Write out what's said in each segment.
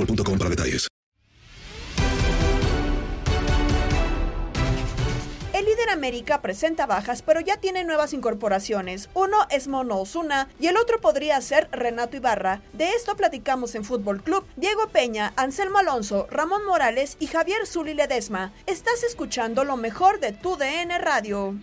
boostmobile.com para detalles. El líder América presenta bajas, pero ya tiene nuevas incorporaciones. Uno es Mono Osuna y el otro podría ser Renato Ibarra. De esto platicamos en Fútbol Club. Diego Peña, Anselmo Alonso, Ramón Morales y Javier Zuli Ledesma. Estás escuchando lo mejor de tu DN Radio.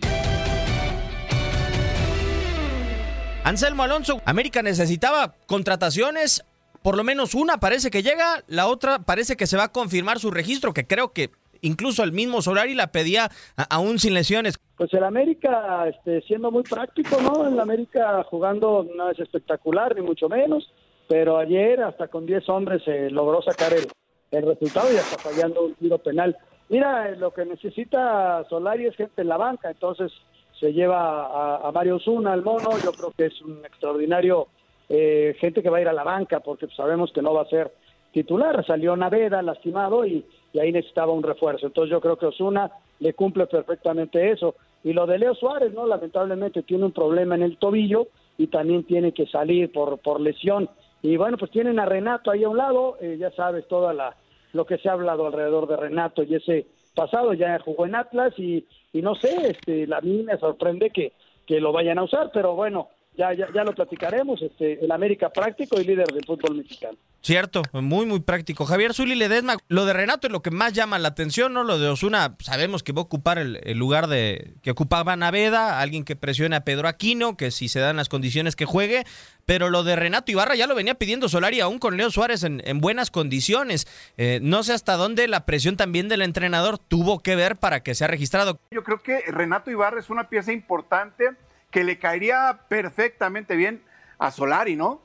Anselmo Alonso, América necesitaba contrataciones por lo menos una parece que llega, la otra parece que se va a confirmar su registro, que creo que incluso el mismo Solari la pedía aún sin lesiones. Pues el América, este, siendo muy práctico, ¿no? El América jugando no es espectacular, ni mucho menos, pero ayer hasta con 10 hombres se logró sacar el, el resultado y hasta fallando un tiro penal. Mira, lo que necesita Solari es gente en la banca, entonces se lleva a, a Mario Zuna, al mono, yo creo que es un extraordinario eh, gente que va a ir a la banca porque sabemos que no va a ser titular. Salió Naveda lastimado y, ahí necesitaba un refuerzo. Entonces yo creo que Osuna le cumple perfectamente eso. Y lo de Leo Suárez, ¿no? Lamentablemente tiene un problema en el tobillo y también tiene que salir por, lesión. Y bueno, pues tienen a Renato ahí a un lado, eh, ya sabes toda la lo que se ha hablado alrededor de Renato y ese pasado ya jugó en Atlas y, y no sé, este, a mí me sorprende que, que lo vayan a usar, pero bueno, ya, ya, ya lo platicaremos, este, el América práctico y líder del fútbol mexicano. Cierto, muy, muy práctico. Javier Zuli Ledesma, lo de Renato es lo que más llama la atención, ¿no? Lo de Osuna, sabemos que va a ocupar el, lugar de que ocupaba Naveda, alguien que presione a Pedro Aquino, que si se dan las condiciones que juegue, pero lo de Renato Ibarra ya lo venía pidiendo Solari aún con Leo Suárez en, buenas condiciones. Eh, no sé hasta dónde la presión también del entrenador tuvo que ver para que sea registrado. Yo creo que Renato Ibarra es una pieza importante que le caería perfectamente bien a Solari, ¿no?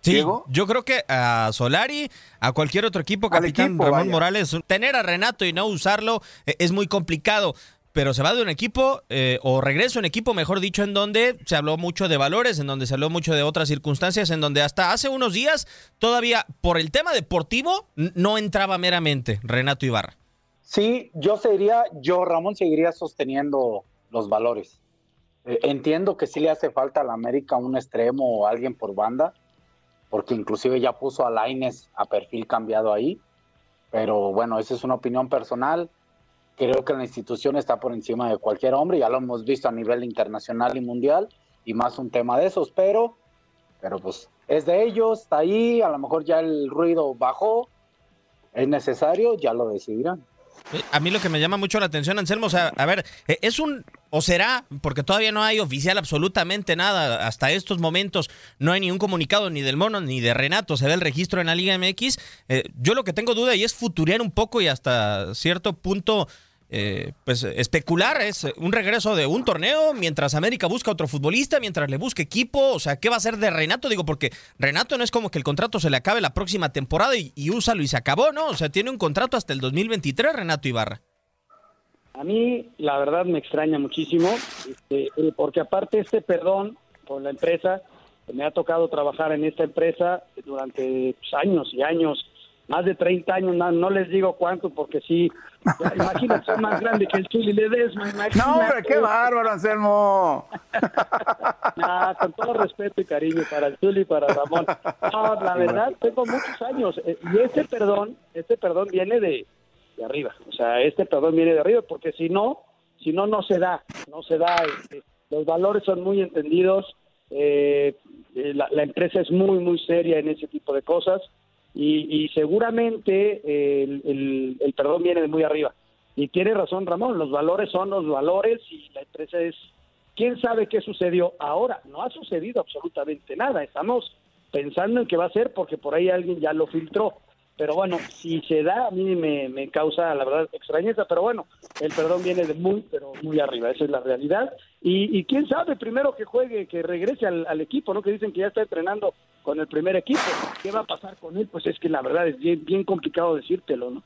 Sí, yo creo que a Solari, a cualquier otro equipo, capitán Ramón Morales, tener a Renato y no usarlo eh, es muy complicado. Pero se va de un equipo, eh, o regresa a un equipo, mejor dicho, en donde se habló mucho de valores, en donde se habló mucho de otras circunstancias, en donde hasta hace unos días, todavía por el tema deportivo, no entraba meramente Renato Ibarra. Sí, yo seguiría, yo Ramón seguiría sosteniendo los valores. Eh, entiendo que sí le hace falta a la América un extremo o alguien por banda, porque inclusive ya puso a Laines a perfil cambiado ahí, pero bueno, esa es una opinión personal. Creo que la institución está por encima de cualquier hombre, ya lo hemos visto a nivel internacional y mundial, y más un tema de esos, pero, pero pues es de ellos, está ahí, a lo mejor ya el ruido bajó, es necesario, ya lo decidirán. A mí lo que me llama mucho la atención, Anselmo, o sea, a ver, eh, es un, o será, porque todavía no hay oficial absolutamente nada, hasta estos momentos no hay ni un comunicado ni del Mono ni de Renato, se ve el registro en la Liga MX. Eh, yo lo que tengo duda y es futurear un poco y hasta cierto punto eh, pues especular es un regreso de un torneo mientras América busca otro futbolista, mientras le busca equipo, o sea, ¿qué va a hacer de Renato? Digo, porque Renato no es como que el contrato se le acabe la próxima temporada y, y úsalo y se acabó, ¿no? O sea, tiene un contrato hasta el 2023, Renato Ibarra. A mí, la verdad, me extraña muchísimo, este, eh, porque aparte este perdón por la empresa, me ha tocado trabajar en esta empresa durante pues, años y años, más de 30 años, no, no les digo cuánto, porque sí, imagínate, soy más grande que el Chuli Ledesma, imagínate. No, hombre, qué bárbaro, Anselmo. Nah, con todo respeto y cariño para el Chuli y para Ramón. No, la verdad, tengo muchos años, eh, y este perdón, este perdón viene de, de arriba, o sea, este perdón viene de arriba, porque si no, si no, no se da, no se da, este, los valores son muy entendidos, eh, eh, la, la empresa es muy, muy seria en ese tipo de cosas y, y seguramente el perdón viene de muy arriba. Y tiene razón Ramón, los valores son los valores y la empresa es... ¿Quién sabe qué sucedió ahora? No ha sucedido absolutamente nada. Estamos pensando en qué va a ser porque por ahí alguien ya lo filtró. Pero bueno, si se da, a mí me, me causa, la verdad, extrañeza. Pero bueno, el perdón viene de muy, pero muy arriba. Esa es la realidad. Y, y quién sabe, primero que juegue, que regrese al, al equipo, ¿no? Que dicen que ya está entrenando con el primer equipo. ¿Qué va a pasar con él? Pues es que la verdad es bien, bien complicado decírtelo, ¿no?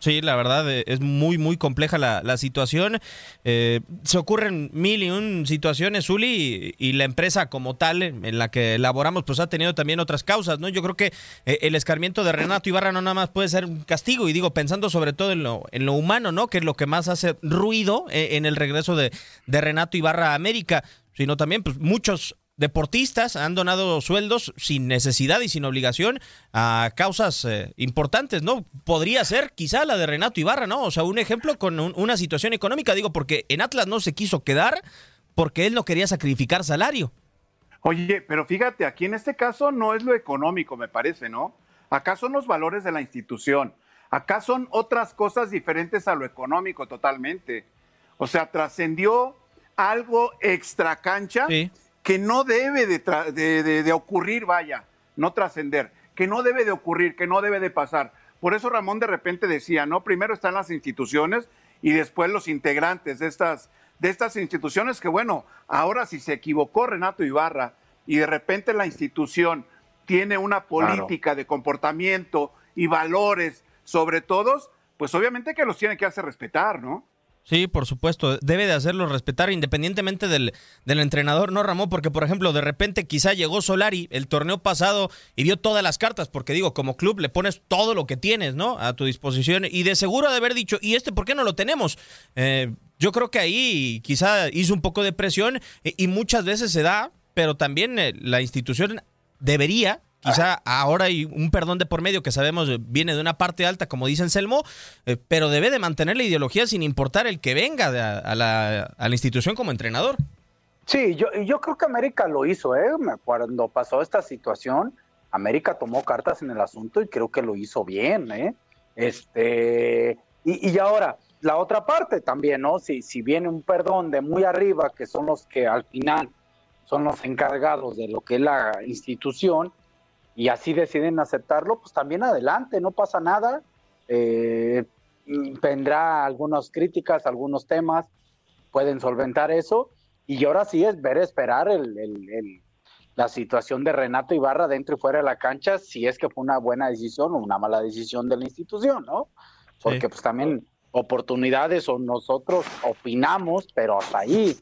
Sí, la verdad eh, es muy, muy compleja la, la situación. Eh, se ocurren mil y un situaciones, Zuli, y, y la empresa como tal en la que elaboramos, pues ha tenido también otras causas, ¿no? Yo creo que eh, el escarmiento de Renato Ibarra no nada más puede ser un castigo, y digo, pensando sobre todo en lo, en lo humano, ¿no? Que es lo que más hace ruido en el regreso de, de Renato Ibarra a América, sino también, pues, muchos deportistas han donado sueldos sin necesidad y sin obligación a causas eh, importantes, ¿no? Podría ser quizá la de Renato Ibarra, ¿no? O sea, un ejemplo con un- una situación económica, digo, porque en Atlas no se quiso quedar porque él no quería sacrificar salario. Oye, pero fíjate, aquí en este caso no es lo económico, me parece, ¿no? Acá son los valores de la institución. Acá son otras cosas diferentes a lo económico totalmente. O sea, trascendió algo extra cancha que no debe de, tra- de- de- de ocurrir, vaya, no trascender, que no debe de ocurrir, que no debe de pasar. Por eso Ramón de repente decía, ¿no? Primero están las instituciones y después los integrantes de estas, de estas instituciones que, bueno, ahora si se equivocó Renato Ibarra y de repente la institución tiene una política de comportamiento y valores sobre todos, pues obviamente que los tiene que hacer respetar, ¿no? Sí, por supuesto, debe de hacerlo respetar independientemente del, del entrenador, ¿no, Ramón? Porque, por ejemplo, de repente quizá llegó Solari el torneo pasado y vio todas las cartas, porque digo, como club le pones todo lo que tienes, ¿no? A tu disposición y de seguro de haber dicho, ¿y este por qué no lo tenemos? Eh, yo creo que ahí quizá hizo un poco de presión eh, y muchas veces se da, pero también eh, la institución debería Quizá ahora hay un perdón de por medio que sabemos eh, viene de una parte alta, como dice Anselmo, eh, pero debe de mantener la ideología sin importar el que venga de a, a la, a la institución como entrenador. Sí, yo, yo creo que América lo hizo, ¿eh? Cuando pasó esta situación, América tomó cartas en el asunto y creo que lo hizo bien, ¿eh? Este, y, y ahora, la otra parte también, ¿no? Si, si viene un perdón de muy arriba, que son los que al final son los encargados de lo que es la institución, y así deciden aceptarlo, pues también adelante, no pasa nada. Eh, vendrá algunas críticas, algunos temas, pueden solventar eso. Y ahora sí es ver esperar el, el- el- la situación de Renato Ibarra dentro y fuera de la cancha, si es que fue una buena decisión o una mala decisión de la institución, ¿no? Porque pues también oportunidades o nosotros opinamos, pero hasta ahí.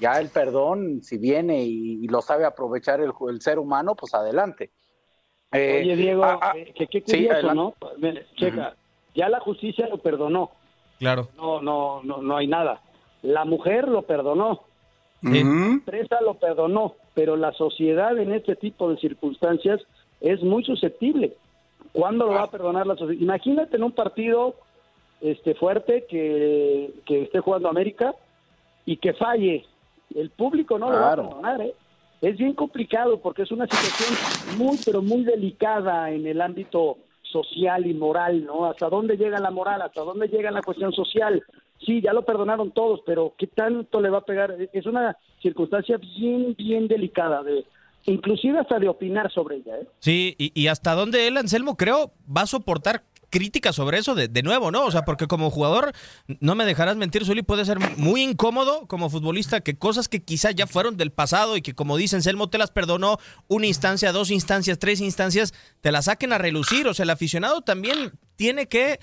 Ya el perdón, si viene y, y lo sabe aprovechar el, el ser humano, pues adelante. Eh, Oye, Diego, ah, ah, eh, que qué sí, curioso, adelante. ¿no? Checa, ya la justicia lo perdonó. Claro. No, no, no, no hay nada. La mujer lo perdonó. La empresa lo perdonó, pero la sociedad en este tipo de circunstancias es muy susceptible. ¿Cuándo lo va a perdonar la sociedad? Imagínate en un partido este fuerte que, que esté jugando América y que falle. El público no lo va a perdonar, ¿eh? Es bien complicado porque es una situación muy, pero muy delicada en el ámbito social y moral, ¿no? ¿Hasta dónde llega la moral? ¿Hasta dónde llega la cuestión social? Sí, ya lo perdonaron todos, pero ¿qué tanto le va a pegar? Es una circunstancia bien, bien delicada, de inclusive hasta de opinar sobre ella, ¿eh? Sí, y, y hasta dónde él, Anselmo, creo, va a soportar crítica sobre eso de, de nuevo, ¿no? O sea, porque como jugador, no me dejarás mentir, Zuli, puede ser muy incómodo como futbolista que cosas que quizá ya fueron del pasado y que como dicen, Selmo te las perdonó una instancia, dos instancias, tres instancias, te las saquen a relucir. O sea, el aficionado también tiene que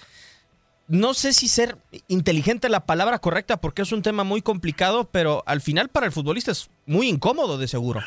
no sé si ser inteligente la palabra correcta porque es un tema muy complicado, pero al final para el futbolista es muy incómodo de seguro.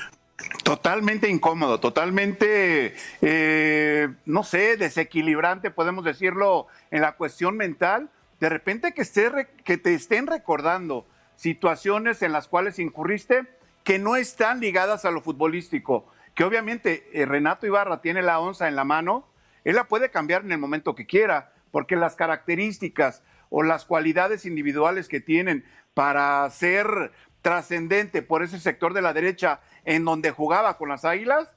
Totalmente incómodo, totalmente, eh, no sé, desequilibrante, podemos decirlo, en la cuestión mental. De repente que, esté, que te estén recordando situaciones en las cuales incurriste que no están ligadas a lo futbolístico, que obviamente eh, Renato Ibarra tiene la onza en la mano, él la puede cambiar en el momento que quiera, porque las características o las cualidades individuales que tienen para ser trascendente por ese sector de la derecha en donde jugaba con las Águilas,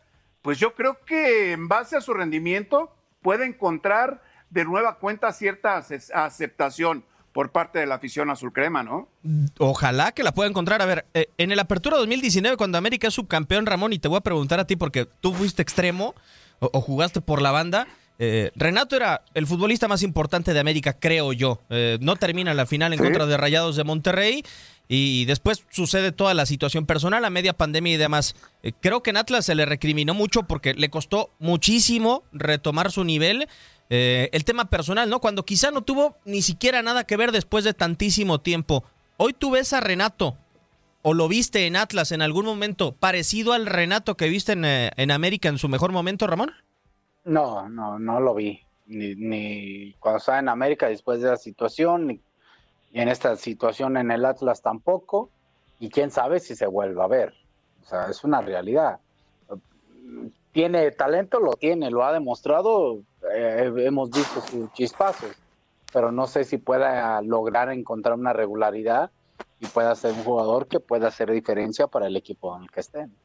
pues yo creo que en base a su rendimiento puede encontrar de nueva cuenta cierta aceptación por parte de la afición azul crema, ¿no? Ojalá que la pueda encontrar. A ver, eh, en el Apertura 2019, cuando América es subcampeón, Ramón, y te voy a preguntar a ti porque tú fuiste extremo o jugaste por la banda, eh, Renato era el futbolista más importante de América, creo yo. Eh, no termina la final en contra de Rayados de Monterrey y después sucede toda la situación personal, a media pandemia y demás. Eh, creo que en Atlas se le recriminó mucho porque le costó muchísimo retomar su nivel. el tema personal, ¿no? Cuando quizá no tuvo ni siquiera nada que ver después de tantísimo tiempo. Hoy tú ves a Renato o lo viste en Atlas en algún momento parecido al Renato que viste en, en América en su mejor momento, Ramón? No, no, no lo vi. Ni, ni cuando estaba en América después de la situación, ni, en esta situación en el Atlas tampoco. Y quién sabe si se vuelva a ver. O sea, es una realidad. Tiene talento, lo tiene, lo ha demostrado. Eh, hemos visto sus chispazos, pero no sé si pueda lograr encontrar una regularidad y pueda ser un jugador que pueda hacer diferencia para el equipo en el que estén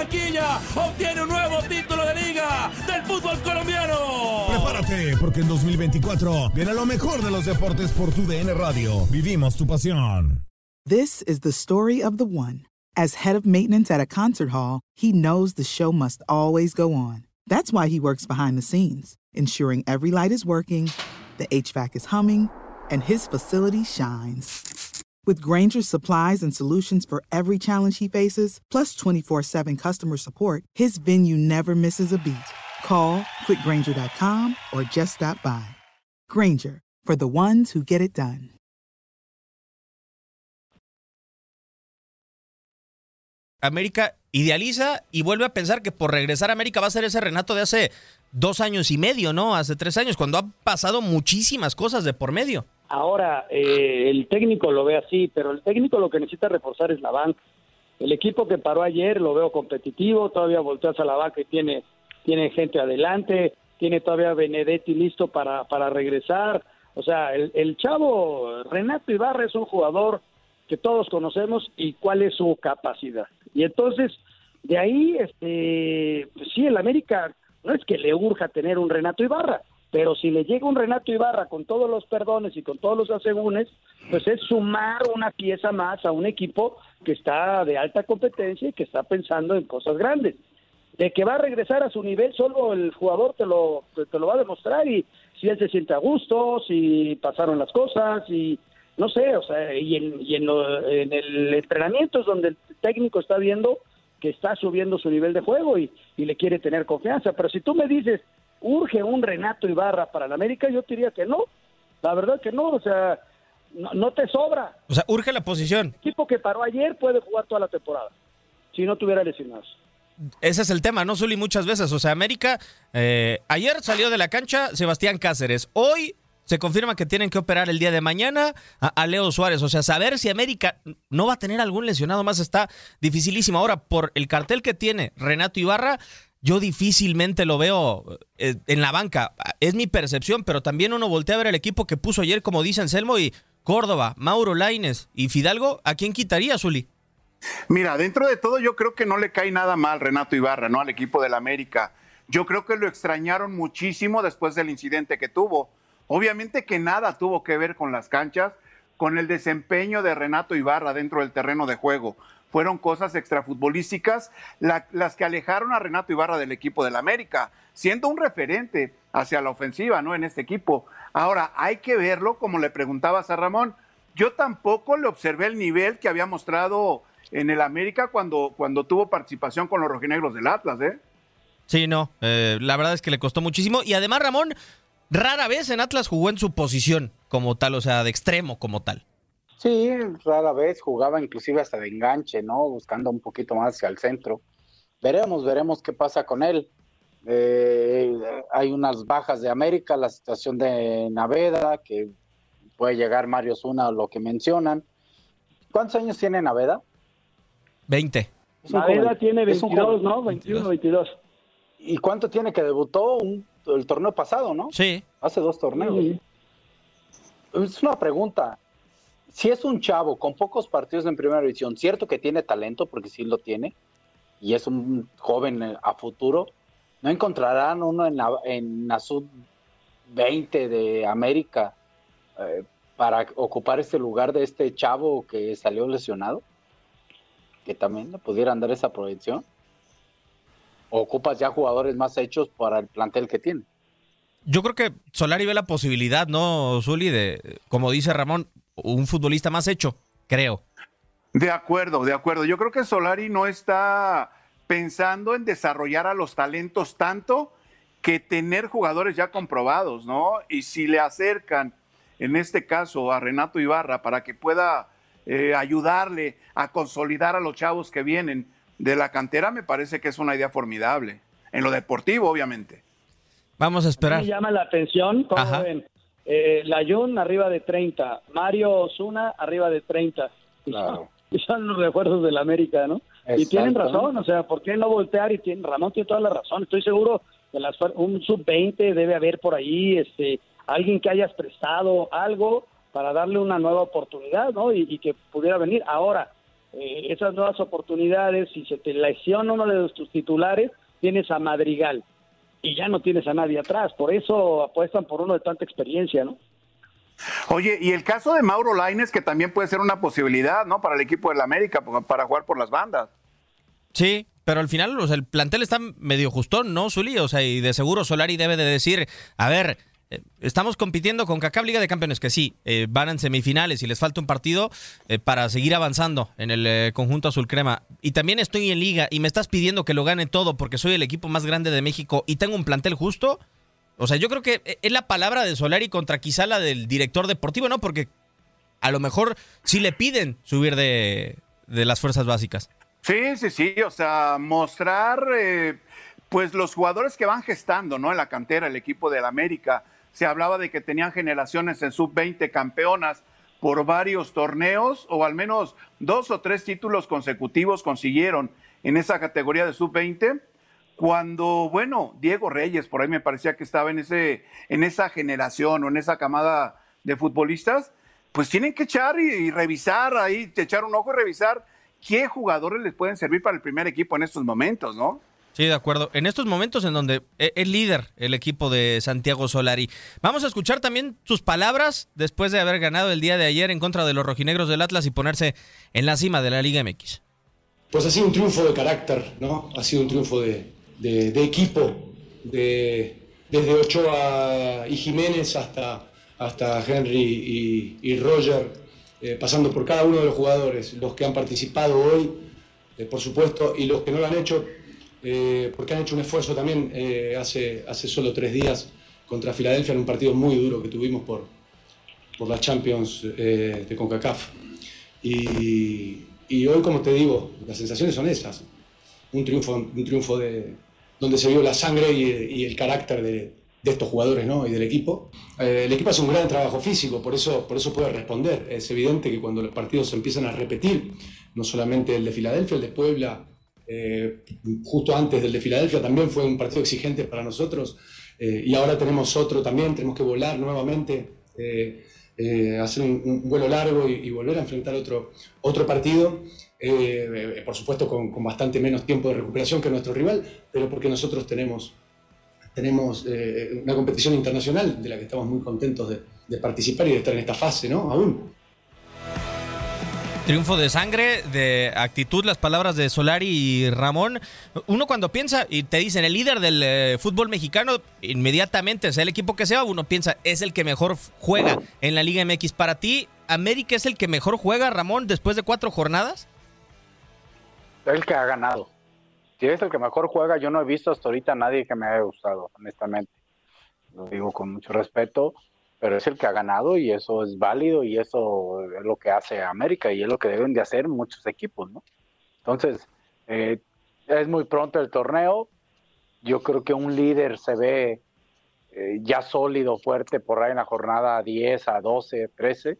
Barranquilla obtiene un nuevo título de liga del fútbol colombiano. Prepárate, porque en 2024 viene lo mejor de los deportes por tu DN Radio. Vivimos tu pasión. This is the story of the one. As head of maintenance at a concert hall, he knows the show must always go on. That's why he works behind the scenes, ensuring every light is working, the HVAC is humming, and his facility shines. With Granger's supplies and solutions for every challenge he faces, plus 24 7 customer support, his venue never misses a beat. Call quickgranger.com or just stop by. Granger, for the ones who get it done. América idealiza y vuelve a pensar que por regresar a América va a ser ese Renato de hace dos años y medio, ¿no? Hace tres años, cuando ha pasado muchísimas cosas de por medio. Ahora, eh, el técnico lo ve así, pero el técnico lo que necesita reforzar es la banca. El equipo que paró ayer lo veo competitivo, todavía volteas a la y tiene, tiene gente adelante, tiene todavía Benedetti listo para, para regresar. O sea, el, el chavo Renato Ibarra es un jugador que todos conocemos y cuál es su capacidad. Y entonces, de ahí, este, pues sí, el América no es que le urja tener un Renato Ibarra, pero si le llega un Renato Ibarra con todos los perdones y con todos los asegúnes, pues es sumar una pieza más a un equipo que está de alta competencia y que está pensando en cosas grandes. De que va a regresar a su nivel, solo el jugador te lo, te lo va a demostrar y si él se siente a gusto, si pasaron las cosas y no sé, o sea, y en, y en, en el entrenamiento es donde el técnico está viendo que está subiendo su nivel de juego y, y le quiere tener confianza. Pero si tú me dices, urge un Renato Ibarra para la América, yo te diría que no. La verdad que no, o sea, no, no te sobra. O sea, urge la posición. El equipo que paró ayer puede jugar toda la temporada, si no tuviera lesionados. Ese es el tema, ¿no, Zuli? Muchas veces. O sea, América, eh, ayer salió de la cancha Sebastián Cáceres. Hoy se confirma que tienen que operar el día de mañana a, a, Leo Suárez. O sea, saber si América no va a tener algún lesionado más está dificilísimo. Ahora, por el cartel que tiene Renato Ibarra, yo difícilmente lo veo eh, en la banca. Es mi percepción, pero también uno voltea a ver el equipo que puso ayer, como dice Anselmo, y Córdoba, Mauro Laines y Fidalgo. ¿A quién quitaría, Zuli? Mira, dentro de todo yo creo que no le cae nada mal Renato Ibarra, ¿no? Al equipo del América. Yo creo que lo extrañaron muchísimo después del incidente que tuvo. Obviamente que nada tuvo que ver con las canchas, con el desempeño de Renato Ibarra dentro del terreno de juego. Fueron cosas extrafutbolísticas la, las que alejaron a Renato Ibarra del equipo del América, siendo un referente hacia la ofensiva, ¿no? En este equipo. Ahora, hay que verlo, como le preguntabas a Ramón. Yo tampoco le observé el nivel que había mostrado en el América cuando, cuando tuvo participación con los rojinegros del Atlas, ¿eh? Sí, no, eh, la verdad es que le costó muchísimo. Y además, Ramón, rara vez en Atlas jugó en su posición como tal, o sea, de extremo como tal. Sí, rara vez jugaba inclusive hasta de enganche, ¿no? Buscando un poquito más hacia el centro. Veremos, veremos qué pasa con él. Eh, hay unas bajas de América, la situación de Naveda, que puede llegar Mario Zuna, lo que mencionan. ¿Cuántos años tiene Naveda? 20. Naveda tiene 22, ¿no? 21, 22. ¿Y cuánto tiene que debutó un, el torneo pasado, no? Sí. Hace dos torneos. Sí. Es una pregunta. Si es un chavo con pocos partidos en primera división, cierto que tiene talento, porque sí lo tiene, y es un joven a futuro, ¿no encontrarán uno en la, en la sub-20 de América eh, para ocupar este lugar de este chavo que salió lesionado? Que también le pudieran dar esa proyección. ¿O ocupas ya jugadores más hechos para el plantel que tiene? Yo creo que Solari ve la posibilidad, ¿no, Zuli? De, como dice Ramón, un futbolista más hecho, creo. De acuerdo, de acuerdo. Yo creo que Solari no está pensando en desarrollar a los talentos tanto que tener jugadores ya comprobados, ¿no? Y si le acercan, en este caso, a Renato Ibarra para que pueda eh, ayudarle a consolidar a los chavos que vienen de la cantera, me parece que es una idea formidable. En lo deportivo, obviamente. Vamos a esperar. Me llama la atención, como ven, eh, Layun arriba de 30, Mario Osuna arriba de 30. Claro. Y son los refuerzos del América, ¿no? Y tienen razón, o sea, ¿por qué no voltear? Y tiene, Ramón tiene toda la razón. Estoy seguro que las, un sub-20 debe haber por ahí, este, alguien que hayas prestado algo para darle una nueva oportunidad, ¿no? Y, y que pudiera venir. Ahora, eh, esas nuevas oportunidades, si se te lesiona uno de tus titulares, tienes a Madrigal y ya no tienes a nadie atrás. Por eso apuestan por uno de tanta experiencia, ¿no? Oye, y el caso de Mauro Laines, que también puede ser una posibilidad, ¿no? Para el equipo del América, para jugar por las bandas. Sí, pero al final, o sea, el plantel está medio justón, ¿no, Zuli? O sea, y de seguro Solari debe de decir, a ver, estamos compitiendo con CACAB Liga de Campeones, que sí, eh, van en semifinales y les falta un partido eh, para seguir avanzando en el eh, conjunto azul crema. Y también estoy en liga y me estás pidiendo que lo gane todo porque soy el equipo más grande de México y tengo un plantel justo. O sea, yo creo que es la palabra de Solari contra quizá la del director deportivo, ¿no? Porque a lo mejor sí le piden subir de, de las fuerzas básicas. Sí, sí, sí, o sea, mostrar eh, pues los jugadores que van gestando, ¿no? En la cantera, el equipo del América. Se hablaba de que tenían generaciones en sub-20 campeonas por varios torneos, o al menos dos o tres títulos consecutivos consiguieron en esa categoría de sub-20 cuando, bueno, Diego Reyes, por ahí me parecía que estaba en, ese, en esa generación o en esa camada de futbolistas, pues tienen que echar y, y, revisar ahí, echar un ojo y revisar qué jugadores les pueden servir para el primer equipo en estos momentos, ¿no? Sí, de acuerdo. En estos momentos en donde es líder el equipo de Santiago Solari. Vamos a escuchar también sus palabras después de haber ganado el día de ayer en contra de los rojinegros del Atlas y ponerse en la cima de la Liga MX. Pues ha sido un triunfo de carácter, ¿no? Ha sido un triunfo de, de, equipo, de, desde Ochoa y Jiménez hasta, hasta Henry y, Roger, eh, pasando por cada uno de los jugadores, los que han participado hoy, eh, por supuesto, y los que no lo han hecho, eh, porque han hecho un esfuerzo también hace, hace solo tres días contra Filadelfia en un partido muy duro que tuvimos por, por la Champions de CONCACAF. Y, y, hoy, como te digo, las sensaciones son esas. Un triunfo, un triunfo de, donde se vio la sangre y, el carácter de, estos jugadores ¿no? y del equipo. Eh, el equipo hace un gran trabajo físico, por eso, por eso puede responder. Es evidente que cuando los partidos se empiezan a repetir, no solamente el de Filadelfia, el de Puebla, eh, justo antes del de Filadelfia también fue un partido exigente para nosotros eh, y ahora tenemos otro también, tenemos que volar nuevamente. hacer un, vuelo largo y, volver a enfrentar otro, otro partido eh, por supuesto con, bastante menos tiempo de recuperación que nuestro rival, pero porque nosotros tenemos, tenemos eh, una competición internacional de la que estamos muy contentos de, participar y de estar en esta fase, ¿no? Aún. Triunfo de sangre, de actitud, las palabras de Solari y Ramón. Uno cuando piensa y te dicen el líder del eh, fútbol mexicano, inmediatamente, sea el equipo que sea, uno piensa es el que mejor juega en la Liga MX. Para ti, ¿América es el que mejor juega, Ramón, después de cuatro jornadas? el que ha ganado. Si es el que mejor juega, yo no he visto hasta ahorita a nadie que me haya gustado, honestamente. Lo digo con mucho respeto, pero es el que ha ganado y eso es válido y eso es lo que hace América y es lo que deben de hacer muchos equipos, ¿no? Entonces, eh, es muy pronto el torneo. Yo creo que un líder se ve eh, ya sólido, fuerte por ahí en la jornada 10 a 12, 13,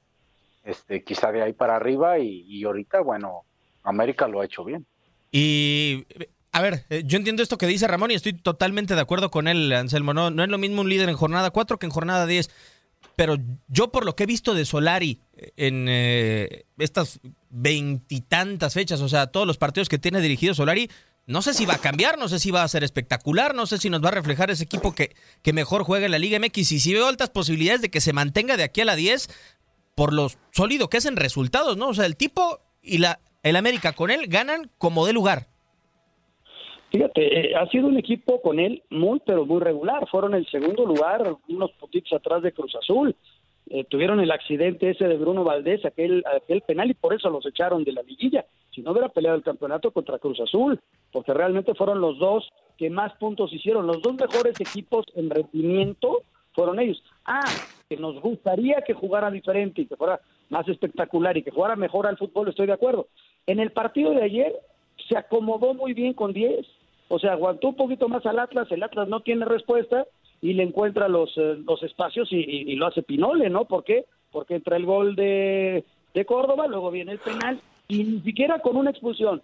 este, quizá de ahí para arriba y, ahorita, bueno, América lo ha hecho bien. Y a ver, eh, yo entiendo esto que dice Ramón y estoy totalmente de acuerdo con él, Anselmo. No, no es lo mismo un líder en jornada 4 que en jornada 10. Pero yo por lo que he visto de Solari en eh, estas veintitantas fechas, o sea, todos los partidos que tiene dirigido Solari, no sé si va a cambiar, no sé si va a ser espectacular, no sé si nos va a reflejar ese equipo que, que mejor juega en la Liga MX. Y si veo altas posibilidades de que se mantenga de aquí a la 10 por lo sólido que es en resultados, ¿no? O sea, el tipo y la el América con él ganan como de lugar. Fíjate, eh, ha sido un equipo con él muy, pero muy regular. Fueron el segundo lugar, unos puntitos atrás de Cruz Azul. Eh, tuvieron el accidente ese de Bruno Valdés, aquel, aquel penal, y por eso los echaron de la liguilla. Si no hubiera peleado el campeonato contra Cruz Azul, porque realmente fueron los dos que más puntos hicieron. Los dos mejores equipos en rendimiento fueron ellos. Ah, que nos gustaría que jugara diferente y que fuera más espectacular y que jugara mejor al fútbol, estoy de acuerdo. En el partido de ayer se acomodó muy bien con 10, o sea, aguantó un poquito más al Atlas, el Atlas no tiene respuesta y le encuentra los, eh, los espacios y, lo hace Pinole, ¿no? ¿Por qué? Porque entra el gol de, de Córdoba, luego viene el penal y ni siquiera con una expulsión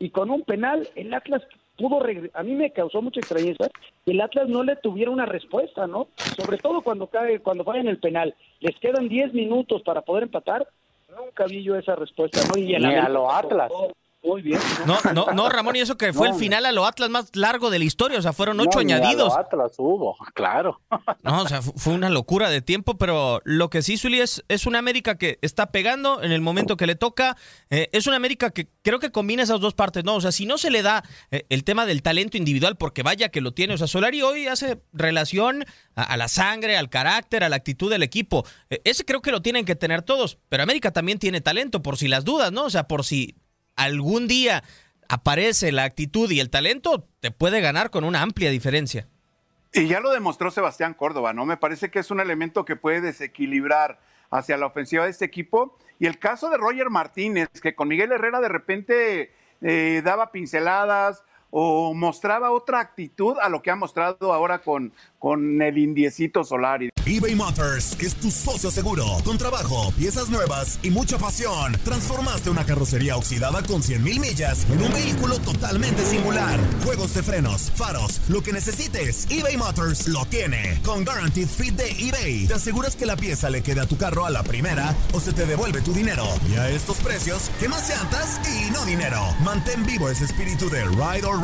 y con un penal el Atlas pudo a mí me causó mucha extrañeza que el Atlas no le tuviera una respuesta, ¿no? Sobre todo cuando cae cuando falla en el penal, les quedan 10 minutos para poder empatar, nunca vi yo esa respuesta, ¿no? Y Ni a lo Atlas. Muy bien. No, no, no, Ramón, y eso que fue el final a lo Atlas más largo de la historia, o sea, fueron ocho añadidos. A lo Atlas hubo, claro. No, o sea, fue una locura de tiempo, pero lo que sí, Zuli, es, es una América que está pegando en el momento que le toca. Eh, es una América que creo que combina esas dos partes, ¿no? O sea, si no se le da eh, el tema del talento individual, porque vaya que lo tiene, o sea, Solari hoy hace relación a, la sangre, al carácter, a la actitud del equipo. Eh, ese creo que lo tienen que tener todos, pero América también tiene talento, por si las dudas, ¿no? O sea, por si algún día aparece la actitud y el talento, te puede ganar con una amplia diferencia. Y ya lo demostró Sebastián Córdoba, ¿no? Me parece que es un elemento que puede desequilibrar hacia la ofensiva de este equipo. Y el caso de Roger Martínez, que con Miguel Herrera de repente eh, daba pinceladas, o mostraba otra actitud a lo que ha mostrado ahora con, con el indiecito Solari. eBay Motors es tu socio seguro. Con trabajo, piezas nuevas y mucha pasión. Transformaste una carrocería oxidada con 100 mil millas en un vehículo totalmente singular. Juegos de frenos, faros, lo que necesites, eBay Motors lo tiene. Con Guaranteed Fit de eBay, te aseguras que la pieza le quede a tu carro a la primera o se te devuelve tu dinero. Y a estos precios, ¿qué más llantas y no dinero? Mantén vivo ese espíritu de Ride or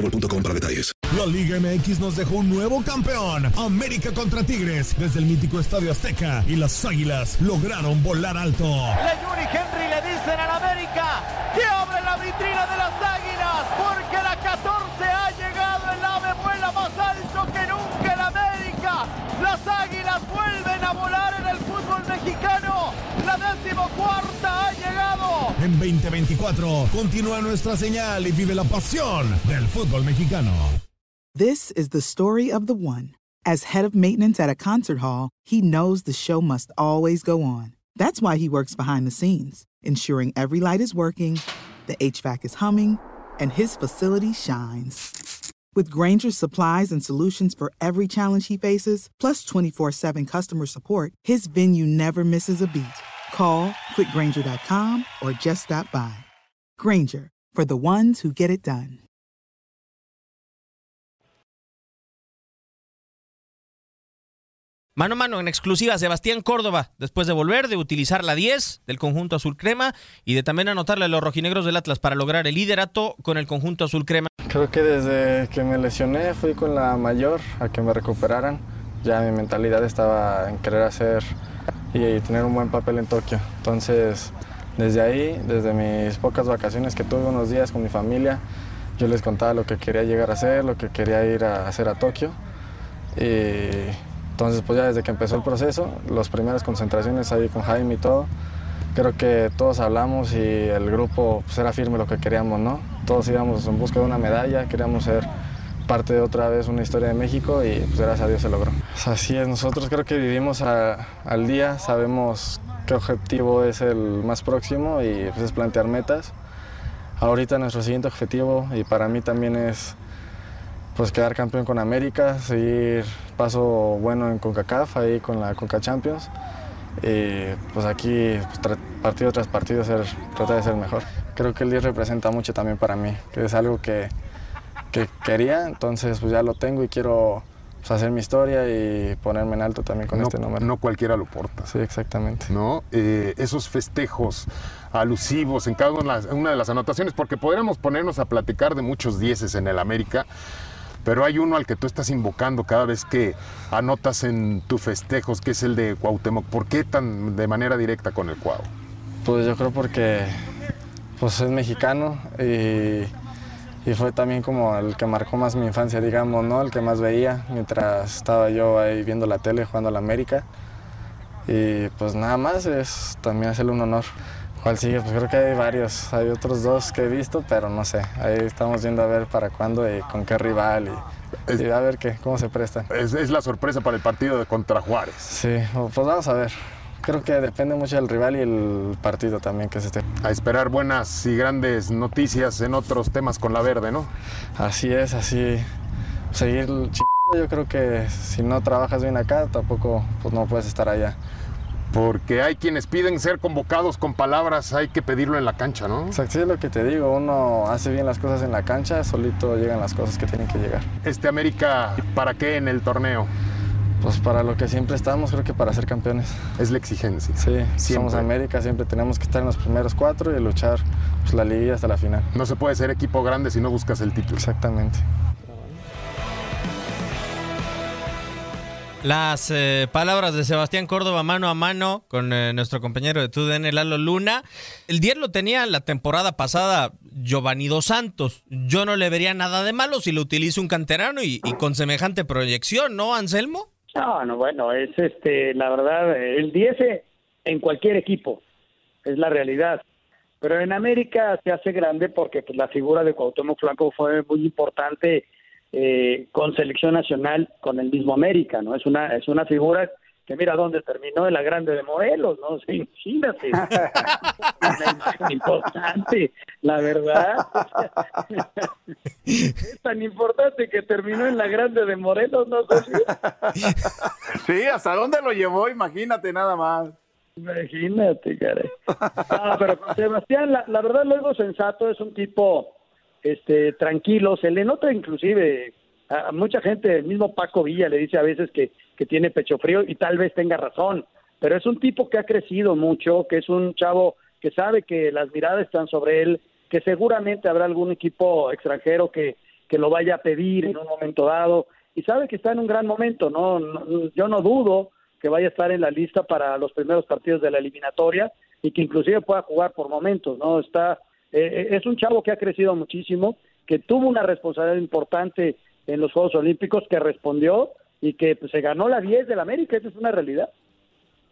boostmobile.com para detalles. La Liga MX nos dejó un nuevo campeón. América contra Tigres desde el mítico Estadio Azteca y las Águilas lograron volar alto. Leñuri Henry le dicen al América En 2024 continúa nuestra señal y vive la pasión del fútbol mexicano. This is the story of the one. As head of maintenance at a concert hall, he knows the show must always go on. That's why he works behind the scenes, ensuring every light is working, the HVAC is humming, and his facility shines. With Granger's supplies and solutions for every challenge he faces, plus 24 7 customer support, his venue never misses a beat. Call quickgranger.com or just stop by. Granger, for the ones who get it done. Mano a mano en exclusiva Sebastián Córdoba, después de volver, de utilizar la 10 del conjunto azul crema y de también anotarle a los rojinegros del Atlas para lograr el liderato con el conjunto azul crema. Creo que desde que me lesioné fui con la mayor a que me recuperaran. Ya mi mentalidad estaba en querer hacer y tener un buen papel en Tokio. Entonces, desde ahí, desde mis pocas vacaciones que tuve unos días con mi familia, yo les contaba lo que quería llegar a hacer, lo que quería ir a hacer a Tokio. Y entonces, pues ya desde que empezó el proceso, las primeras concentraciones ahí con Jaime y todo, creo que todos hablamos y el grupo pues, era firme lo que queríamos, ¿no? Todos íbamos en busca de una medalla, queríamos ser parte de otra vez una historia de México y pues gracias a Dios se logró. Pues, así es, nosotros creo que vivimos al día, sabemos qué objetivo es el más próximo y pues, es plantear metas. Ahorita nuestro siguiente objetivo y para mí también es pues quedar campeón con América, seguir paso bueno en CONCACAF, ahí con la CONCA Champions. Y pues aquí, pues, partido tras partido, ser, tratar de ser mejor. Creo que el 10 representa mucho también para mí, que es algo que, que quería, entonces pues ya lo tengo y quiero pues, hacer mi historia y ponerme en alto también con no, este número. No cualquiera lo porta. Sí, exactamente. ¿No? Eh, esos festejos alusivos en cada una, una de las anotaciones, porque podríamos ponernos a platicar de muchos dieces en el América, pero hay uno al que tú estás invocando cada vez que anotas en tus festejos, que es el de Cuauhtémoc. ¿Por qué tan de manera directa con el Cuau? Pues yo creo porque pues es mexicano y, y, fue también como el que marcó más mi infancia, digamos, ¿no? El que más veía mientras estaba yo ahí viendo la tele jugando a la América. Y pues nada más es también hacerle un honor. ¿Cuál sigue? Pues creo que hay varios. Hay otros dos que he visto, pero no sé. Ahí estamos viendo a ver para cuándo y con qué rival y, y a ver qué, cómo se prestan. Es, es, la sorpresa para el partido de contra Juárez. Sí, pues vamos a ver. Creo que depende mucho del rival y el partido también que se esté. A esperar buenas y grandes noticias en otros temas con la verde, ¿no? Así es, así. Seguir chingando. Yo creo que si no trabajas bien acá, tampoco pues no puedes estar allá. Porque hay quienes piden ser convocados con palabras, hay que pedirlo en la cancha, ¿no? Exacto, es lo que te digo, uno hace bien las cosas en la cancha, solito llegan las cosas que tienen que llegar. ¿Este América para qué en el torneo? Pues para lo que siempre estamos, creo que para ser campeones. Es la exigencia. Sí, siempre. somos América, siempre tenemos que estar en los primeros cuatro y luchar pues, la liga hasta la final. No se puede ser equipo grande si no buscas el título. Exactamente. Las eh, palabras de Sebastián Córdoba mano a mano con eh, nuestro compañero de TUDN, Lalo Luna. El 10 lo tenía la temporada pasada Giovanni Dos Santos. Yo no le vería nada de malo si lo utiliza un canterano y, y con semejante proyección, ¿no, Anselmo? No, no, bueno, es este, la verdad, el 10 en cualquier equipo, es la realidad. Pero en América se hace grande porque pues, la figura de Cuauhtémoc Blanco fue muy importante eh, con selección nacional con el mismo América, ¿no? Es una, es una figura que mira dónde terminó en la Grande de Morelos, ¿no? Sea, imagínate. Imagen importante, la verdad. es tan importante que terminó en la Grande de Morelos, ¿no? Sí, ¿hasta dónde lo llevó? Imagínate nada más. Imagínate, caray. No, pero Sebastián, la, la verdad, luego sensato, es un tipo este tranquilo, se le nota inclusive a mucha gente, el mismo Paco Villa le dice a veces que, que tiene pecho frío y tal vez tenga razón, pero es un tipo que ha crecido mucho, que es un chavo que sabe que las miradas están sobre él, que seguramente habrá algún equipo extranjero que, que lo vaya a pedir en un momento dado y sabe que está en un gran momento, no, yo no dudo que vaya a estar en la lista para los primeros partidos de la eliminatoria y que inclusive pueda jugar por momentos, ¿no? Está eh, es un chavo que ha crecido muchísimo, que tuvo una responsabilidad importante en los Juegos Olímpicos, que respondió y que pues, se ganó la 10 del América, esa es una realidad.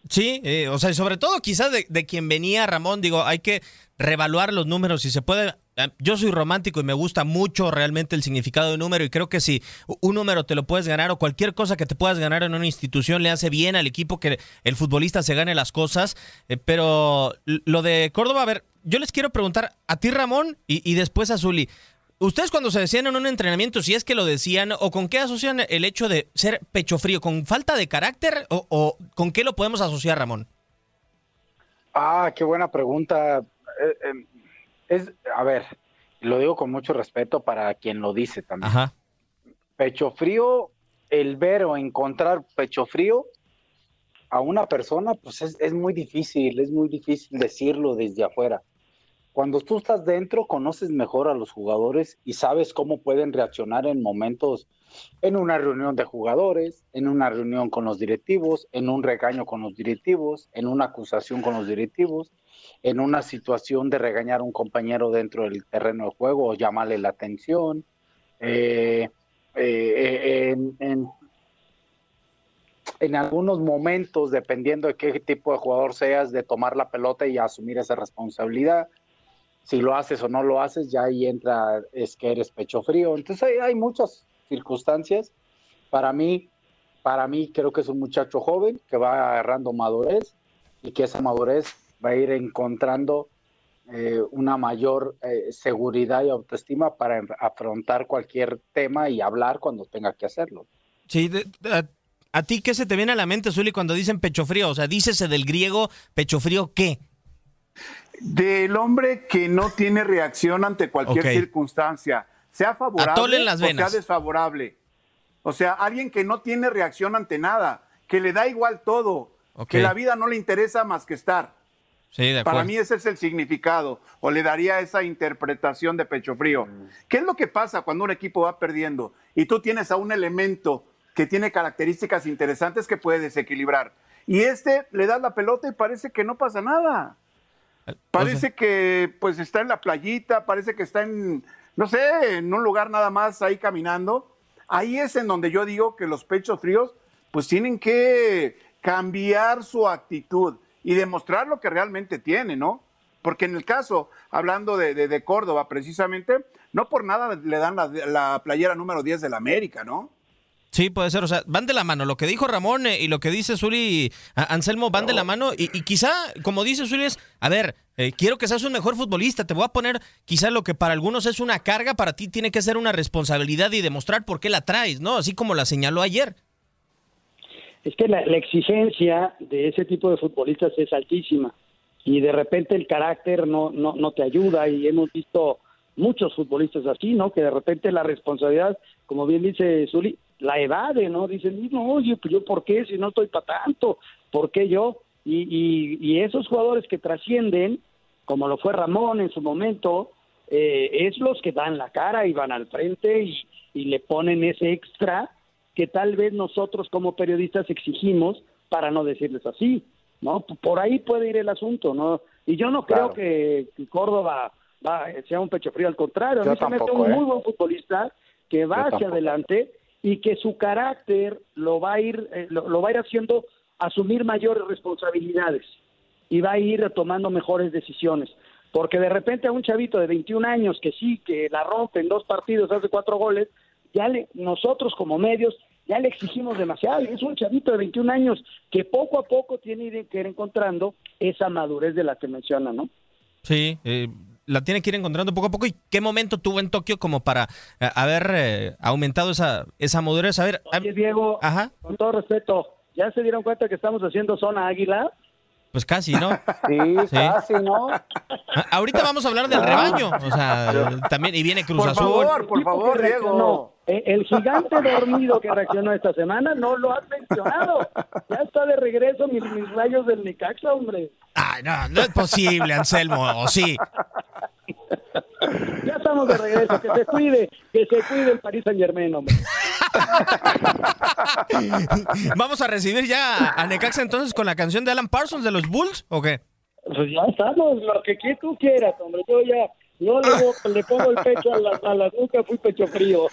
Sí, eh, o sea, y sobre todo quizás de, de quien venía Ramón, digo, hay que revaluar los números si se puede. Eh, Yo soy romántico y me gusta mucho realmente el significado de número y creo que si un número te lo puedes ganar o cualquier cosa que te puedas ganar en una institución le hace bien al equipo que el futbolista se gane las cosas. Eh, pero lo de Córdoba, a ver, yo les quiero preguntar a ti Ramón y, y después a Zuli. Ustedes cuando se decían en un entrenamiento, si es que lo decían, o con qué asocian el hecho de ser pecho frío, con falta de carácter o, o con qué lo podemos asociar, Ramón? Ah, qué buena pregunta. Eh, eh, es, a ver, lo digo con mucho respeto para quien lo dice también. Ajá. Pecho frío, el ver o encontrar pecho frío a una persona, pues es, es muy difícil, es muy difícil decirlo desde afuera. Cuando tú estás dentro, conoces mejor a los jugadores y sabes cómo pueden reaccionar en momentos, en una reunión de jugadores, en una reunión con los directivos, en un regaño con los directivos, en una acusación con los directivos, en una situación de regañar a un compañero dentro del terreno de juego o llamarle la atención. Eh, eh, en, en algunos momentos, dependiendo de qué tipo de jugador seas, de tomar la pelota y asumir esa responsabilidad si lo haces o no lo haces, ya ahí entra, es que eres pecho frío. Entonces hay, hay, muchas circunstancias. Para mí, para mí creo que es un muchacho joven que va agarrando madurez y que esa madurez va a ir encontrando eh, una mayor eh, seguridad y autoestima para afrontar cualquier tema y hablar cuando tenga que hacerlo. Sí, a, ti qué se te viene a la mente, Zuli, cuando dicen pecho frío? O sea, dícese del griego pecho frío, ¿qué? Del hombre que no tiene reacción ante cualquier okay. circunstancia, sea favorable las o sea desfavorable. O sea, alguien que no tiene reacción ante nada, que le da igual todo, okay. que la vida no le interesa más que estar. Sí, de Para mí ese es el significado, o le daría esa interpretación de pecho frío. Mm. ¿Qué es lo que pasa cuando un equipo va perdiendo y tú tienes a un elemento que tiene características interesantes que puede desequilibrar? Y este le das la pelota y parece que no pasa nada. Parece que pues está en la playita, parece que está en, no sé, en un lugar nada más ahí caminando. Ahí es en donde yo digo que los pechos fríos pues tienen que cambiar su actitud y demostrar lo que realmente tiene, ¿no? Porque en el caso, hablando de, de, de Córdoba precisamente, no por nada le dan la, la playera número 10 de la América, ¿no? Sí, puede ser. O sea, van de la mano. Lo que dijo Ramón eh, y lo que dice Zuli Anselmo van no. de la mano. Y, y, quizá, como dice Zuli, es, a ver, eh, quiero que seas un mejor futbolista. Te voy a poner quizá lo que para algunos es una carga, para ti tiene que ser una responsabilidad y demostrar por qué la traes, ¿no? Así como la señaló ayer. Es que la, la exigencia de ese tipo de futbolistas es altísima. Y de repente el carácter no, no, no te ayuda. Y hemos visto muchos futbolistas así, ¿no? Que de repente la responsabilidad, como bien dice Zuli, la evade, ¿no? Dicen, no, oye, pues yo por qué, si no estoy para tanto, ¿por qué yo? Y, y, y, esos jugadores que trascienden, como lo fue Ramón en su momento, eh, es los que dan la cara y van al frente y, y, le ponen ese extra que tal vez nosotros como periodistas exigimos para no decirles así, ¿no? Por ahí puede ir el asunto, ¿no? Y yo no creo que, que Córdoba va, sea un pecho frío, al contrario, a mí se me hace un ¿eh? muy buen futbolista que va yo hacia tampoco. adelante y que su carácter lo va a ir eh, lo, lo, va a ir haciendo asumir mayores responsabilidades y va a ir tomando mejores decisiones porque de repente a un chavito de 21 años que sí que la rompe en dos partidos hace cuatro goles ya le, nosotros como medios ya le exigimos demasiado. Y es un chavito de 21 años que poco a poco tiene que ir encontrando esa madurez de la que menciona, ¿no? Sí, eh, la tiene que ir encontrando poco a poco. ¿Y qué momento tuvo en Tokio como para eh, haber eh, aumentado esa, esa madurez? A ver, Oye, Diego, Ajá. con todo respeto, ¿ya se dieron cuenta que estamos haciendo zona águila? Pues casi, ¿no? Sí, casi, ¿no? A- Ahorita vamos a hablar del rebaño. O sea, también, y viene Cruz Por Azul. favor, por favor, Diego. El gigante dormido que reaccionó esta semana no lo has mencionado. Ya está de regreso mis, mis rayos del Necaxa, hombre. Ay, no, no es posible, Anselmo, o sí. Ya estamos de regreso. Que se cuide, que se cuide el París Saint Germain, hombre. Vamos a recibir ya a Necaxa entonces con la canción de Alan Parsons de los Bulls, ¿o qué? Pues ya estamos, lo que tú quieras, hombre. Yo ya, yo le, le pongo el pecho a la, a la nuca, fui pecho frío.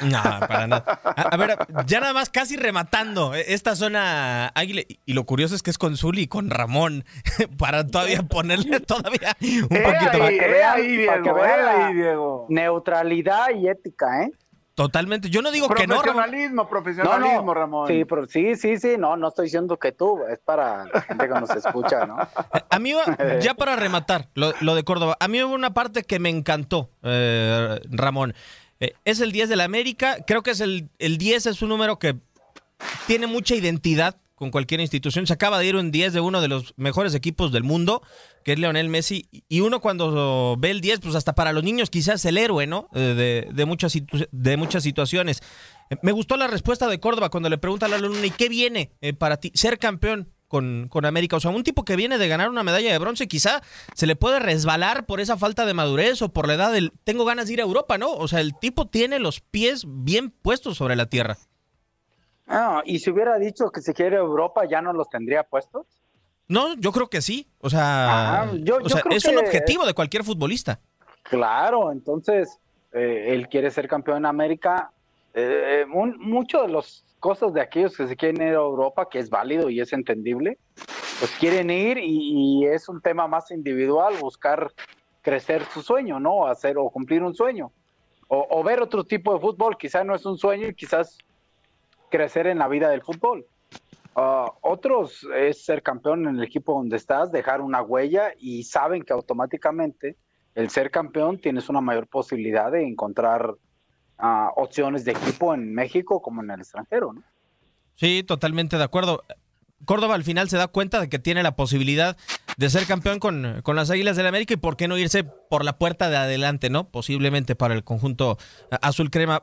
No, para nada. A, a ver, ya nada más casi rematando eh, esta zona águila. Y, lo curioso es que es con Zuli y con Ramón. Para todavía ponerle todavía un poquito más. Para que vean, ahí, para que Diego, eh, ahí, Diego. neutralidad y ética, ¿eh? Totalmente. Yo no digo que no. Profesionalismo, No, profesionalismo, no. Ramón. Sí, pero sí, sí, sí, no, no estoy diciendo que tú, es para la gente que nos escucha, ¿no? A mí, ya para rematar, lo, lo de Córdoba, a mí hubo una parte que me encantó, eh, Ramón. Eh, es el 10 de la América, creo que es el, el 10 es un número que tiene mucha identidad con cualquier institución. Se acaba de ir un 10 de uno de los mejores equipos del mundo, que es Leonel Messi. Y uno cuando ve el 10, pues hasta para los niños quizás el héroe, ¿no? Eh, De, de muchas, de muchas situaciones. Eh, Me gustó la respuesta de Córdoba cuando le pregunta a la Luna, ¿y qué viene eh, para ti? Ser campeón con, con América. O sea, un tipo que viene de ganar una medalla de bronce, quizá se le puede resbalar por esa falta de madurez o por la edad del tengo ganas de ir a Europa, ¿no? O sea, el tipo tiene los pies bien puestos sobre la tierra. Ah, y si hubiera dicho que se quiere Europa, ¿ya no los tendría puestos? No, yo creo que sí. O sea, Ajá, yo- o yo sea, creo es un objetivo de cualquier futbolista. Claro, entonces eh, él quiere ser campeón en América. Eh, un- mucho de las cosas de aquellos que se quieren ir a Europa, que es válido y es entendible, pues quieren ir y, y es un tema más individual, buscar crecer su sueño, ¿no? Hacer o cumplir un sueño. O, o ver otro tipo de fútbol, quizás no es un sueño y quizás crecer en la vida del fútbol. Ah, otros es ser campeón en el equipo donde estás, dejar una huella y saben que automáticamente el ser campeón tienes una mayor posibilidad de encontrar ah, opciones de equipo en México como en el extranjero, ¿no? Sí, totalmente de acuerdo. Córdoba al final se da cuenta de que tiene la posibilidad de ser campeón con, con las Águilas del América y por qué no irse por la puerta de adelante, ¿no? Posiblemente para el conjunto azul crema.